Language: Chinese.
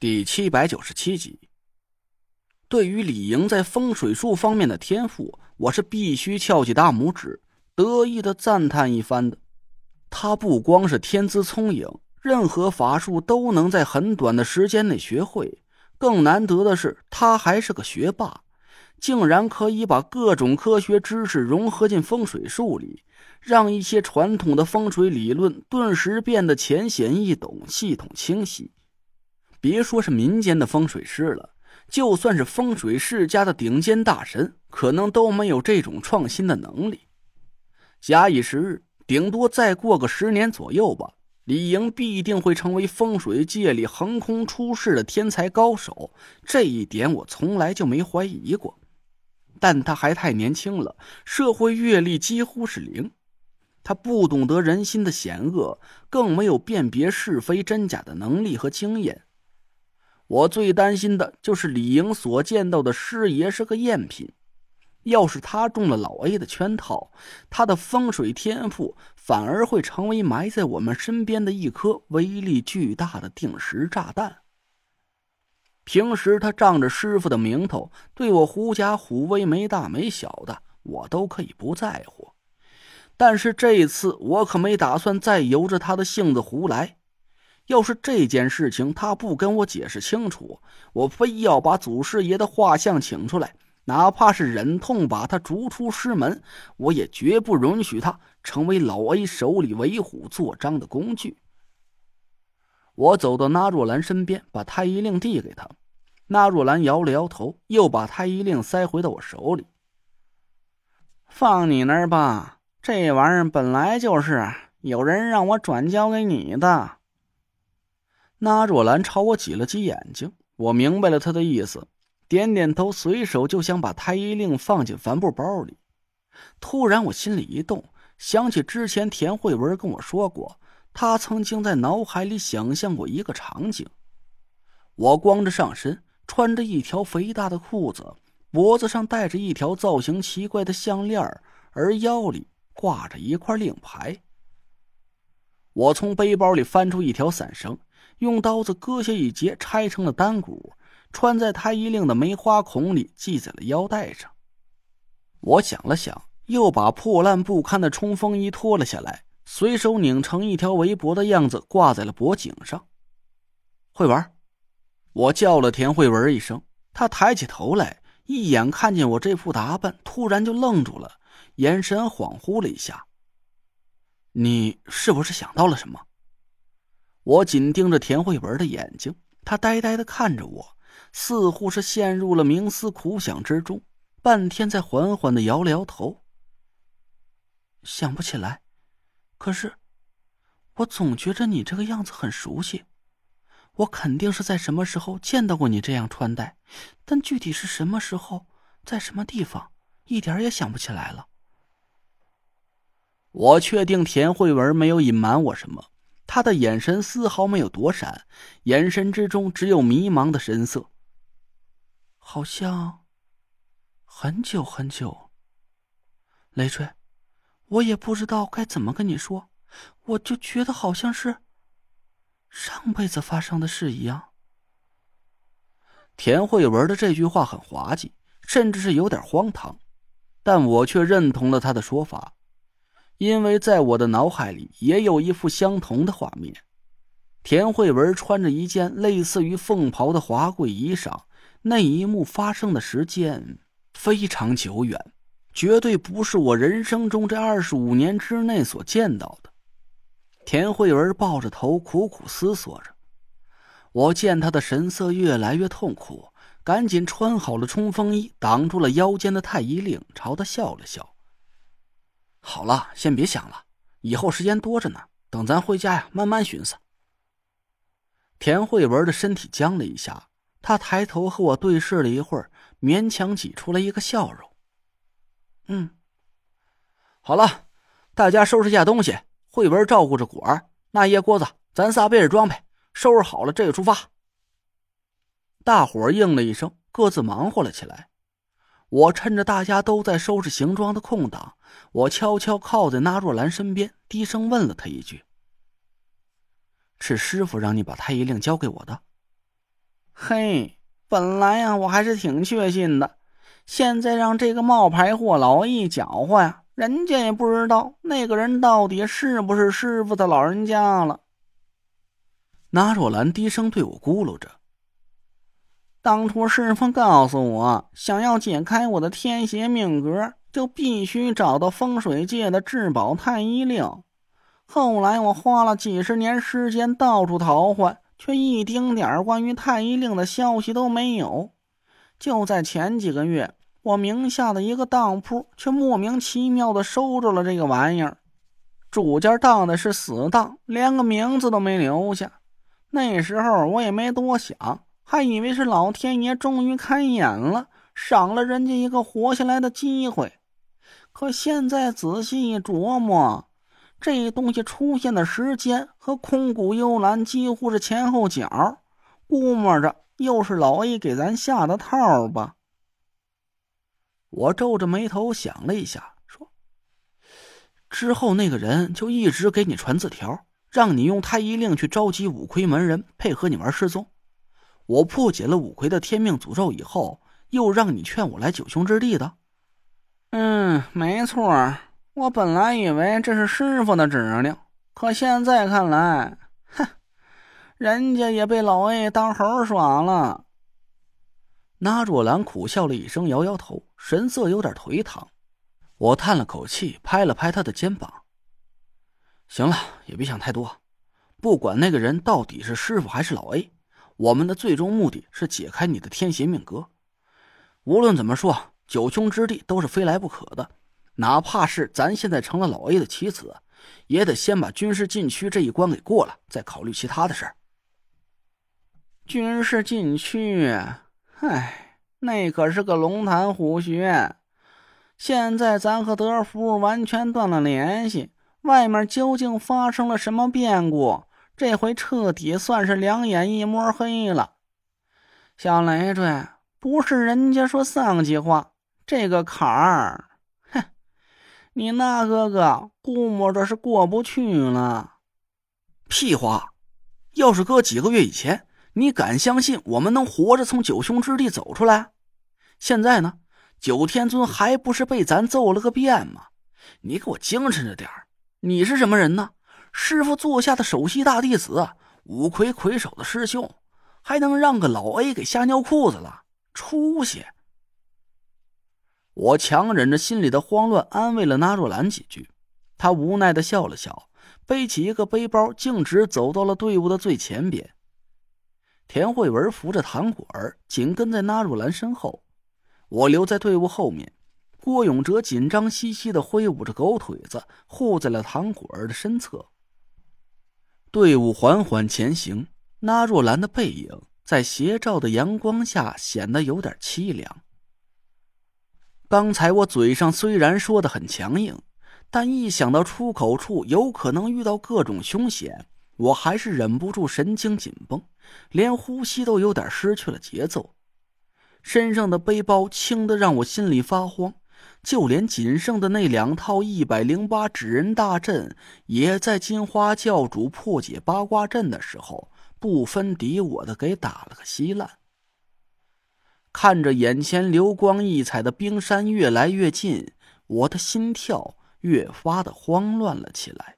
第七百九十七集。对于李莹在风水术方面的天赋，我是必须翘起大拇指，得意的赞叹一番的。他不光是天资聪颖，任何法术都能在很短的时间内学会。更难得的是，他还是个学霸，竟然可以把各种科学知识融合进风水术里，让一些传统的风水理论顿时变得浅显易懂、系统清晰。别说是民间的风水师了，就算是风水世家的顶尖大神，可能都没有这种创新的能力。假以时日，顶多再过个十年左右吧，李莹必定会成为风水界里横空出世的天才高手，这一点我从来就没怀疑过。但他还太年轻了，社会阅历几乎是零，他不懂得人心的险恶，更没有辨别是非真假的能力和经验。我最担心的就是李莹所见到的师爷是个赝品，要是他中了老 A 的圈套，他的风水天赋反而会成为埋在我们身边的一颗威力巨大的定时炸弹。平时他仗着师傅的名头对我狐假虎威没大没小的，我都可以不在乎，但是这一次我可没打算再由着他的性子胡来。要是这件事情他不跟我解释清楚，我非要把祖师爷的画像请出来，哪怕是忍痛把他逐出师门，我也绝不允许他成为老 A 手里为虎作伥的工具。我走到那若兰身边，把太医令递给他。那若兰摇了摇头，又把太医令塞回到我手里。放你那儿吧，这玩意儿本来就是有人让我转交给你的。那若兰朝我挤了挤眼睛，我明白了他的意思，点点头，随手就想把太医令放进帆布包里。突然，我心里一动，想起之前田慧文跟我说过，他曾经在脑海里想象过一个场景：我光着上身，穿着一条肥大的裤子，脖子上戴着一条造型奇怪的项链，而腰里挂着一块令牌。我从背包里翻出一条伞绳。用刀子割下一截，拆成了单骨，穿在太医令的梅花孔里，系在了腰带上。我想了想，又把破烂不堪的冲锋衣脱了下来，随手拧成一条围脖的样子，挂在了脖颈上。慧文，我叫了田慧文一声，他抬起头来，一眼看见我这副打扮，突然就愣住了，眼神恍惚了一下。你是不是想到了什么？我紧盯着田慧文的眼睛，她呆呆的看着我，似乎是陷入了冥思苦想之中，半天才缓缓的摇了摇头。想不起来，可是，我总觉着你这个样子很熟悉，我肯定是在什么时候见到过你这样穿戴，但具体是什么时候，在什么地方，一点也想不起来了。我确定田慧文没有隐瞒我什么。他的眼神丝毫没有躲闪，眼神之中只有迷茫的神色。好像很久很久。雷锤，我也不知道该怎么跟你说，我就觉得好像是上辈子发生的事一样。田慧文的这句话很滑稽，甚至是有点荒唐，但我却认同了他的说法。因为在我的脑海里也有一幅相同的画面，田慧文穿着一件类似于凤袍的华贵衣裳，那一幕发生的时间非常久远，绝对不是我人生中这二十五年之内所见到的。田慧文抱着头苦苦思索着，我见他的神色越来越痛苦，赶紧穿好了冲锋衣，挡住了腰间的太医令，朝他笑了笑。好了，先别想了，以后时间多着呢。等咱回家呀，慢慢寻思。田慧文的身体僵了一下，他抬头和我对视了一会儿，勉强挤出了一个笑容。嗯，好了，大家收拾一下东西。慧文照顾着果儿，那叶锅子，咱仨背着装备，收拾好了，这就出发。大伙应了一声，各自忙活了起来。我趁着大家都在收拾行装的空档，我悄悄靠在那若兰身边，低声问了她一句：“是师傅让你把太医令交给我的？”嘿，本来呀，我还是挺确信的，现在让这个冒牌货老一搅和呀，人家也不知道那个人到底是不是师傅的老人家了。那若兰低声对我咕噜着：“当初师傅告诉我，想要解开我的天邪命格，就必须找到风水界的至宝太医令。后来我花了几十年时间到处淘换。”却一丁点关于太医令的消息都没有。就在前几个月，我名下的一个当铺却莫名其妙的收着了这个玩意儿。主家当的是死当，连个名字都没留下。那时候我也没多想，还以为是老天爷终于开眼了，赏了人家一个活下来的机会。可现在仔细一琢磨。这东西出现的时间和空谷幽兰几乎是前后脚，估摸着又是老 A 给咱下的套吧。我皱着眉头想了一下，说：“之后那个人就一直给你传字条，让你用太医令去召集五魁门人配合你玩失踪。我破解了五魁的天命诅咒以后，又让你劝我来九兄之地的。”嗯，没错。我本来以为这是师傅的指令，可现在看来，哼，人家也被老 A 当猴耍了。那若兰苦笑了一声，摇摇头，神色有点颓唐。我叹了口气，拍了拍他的肩膀：“行了，也别想太多。不管那个人到底是师傅还是老 A，我们的最终目的是解开你的天邪命格。无论怎么说，九兄之地都是非来不可的。”哪怕是咱现在成了老 A 的棋子，也得先把军事禁区这一关给过了，再考虑其他的事儿。军事禁区，唉，那可是个龙潭虎穴。现在咱和德福完全断了联系，外面究竟发生了什么变故？这回彻底算是两眼一摸黑了。小累赘，不是人家说丧气话，这个坎儿。哼你那哥哥估摸着是过不去了。屁话！要是搁几个月以前，你敢相信我们能活着从九兄之地走出来？现在呢？九天尊还不是被咱揍了个遍吗？你给我精神着点你是什么人呢？师傅座下的首席大弟子，五魁魁首的师兄，还能让个老 A 给吓尿裤子了？出息！我强忍着心里的慌乱，安慰了纳若兰几句。她无奈的笑了笑，背起一个背包，径直走到了队伍的最前边。田慧文扶着唐果儿，紧跟在纳若兰身后。我留在队伍后面。郭永哲紧张兮兮的挥舞着狗腿子，护在了唐果儿的身侧。队伍缓缓前行，纳若兰的背影在斜照的阳光下显得有点凄凉。刚才我嘴上虽然说的很强硬，但一想到出口处有可能遇到各种凶险，我还是忍不住神经紧绷，连呼吸都有点失去了节奏。身上的背包轻的让我心里发慌，就连仅剩的那两套一百零八纸人大阵，也在金花教主破解八卦阵的时候不分敌我的给打了个稀烂。看着眼前流光溢彩的冰山越来越近，我的心跳越发的慌乱了起来。